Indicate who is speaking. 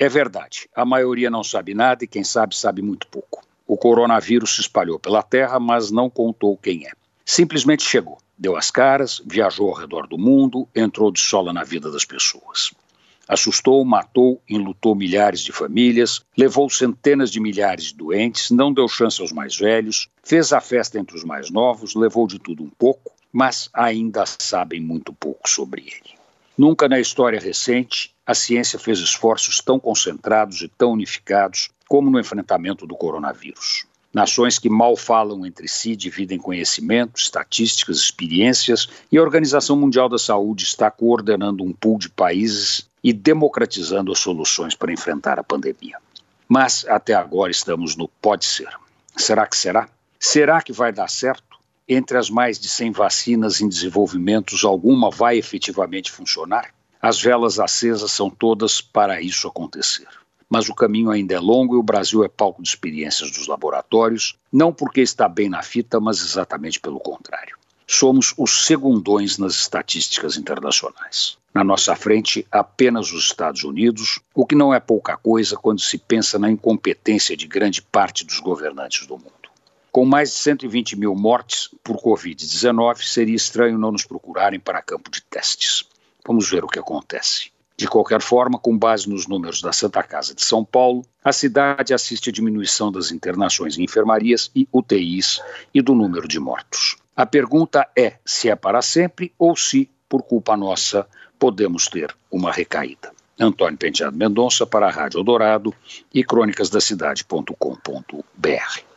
Speaker 1: É verdade, a maioria não sabe nada e quem sabe sabe muito pouco. O coronavírus se espalhou pela Terra, mas não contou quem é. Simplesmente chegou, deu as caras, viajou ao redor do mundo, entrou de sola na vida das pessoas. Assustou, matou, enlutou milhares de famílias, levou centenas de milhares de doentes, não deu chance aos mais velhos, fez a festa entre os mais novos, levou de tudo um pouco, mas ainda sabem muito pouco sobre ele. Nunca na história recente a ciência fez esforços tão concentrados e tão unificados como no enfrentamento do coronavírus. Nações que mal falam entre si dividem conhecimento, estatísticas, experiências, e a Organização Mundial da Saúde está coordenando um pool de países e democratizando as soluções para enfrentar a pandemia. Mas até agora estamos no pode ser. Será que será? Será que vai dar certo? Entre as mais de 100 vacinas em desenvolvimento, alguma vai efetivamente funcionar? As velas acesas são todas para isso acontecer mas o caminho ainda é longo e o Brasil é palco de experiências dos laboratórios, não porque está bem na fita, mas exatamente pelo contrário. Somos os segundões nas estatísticas internacionais. Na nossa frente, apenas os Estados Unidos, o que não é pouca coisa quando se pensa na incompetência de grande parte dos governantes do mundo. Com mais de 120 mil mortes por Covid-19, seria estranho não nos procurarem para campo de testes. Vamos ver o que acontece. De qualquer forma, com base nos números da Santa Casa de São Paulo, a cidade assiste a diminuição das internações em enfermarias e UTIs e do número de mortos. A pergunta é se é para sempre ou se, por culpa nossa, podemos ter uma recaída. Antônio Penteado Mendonça para a Rádio Eldorado e crônicasdacidade.com.br.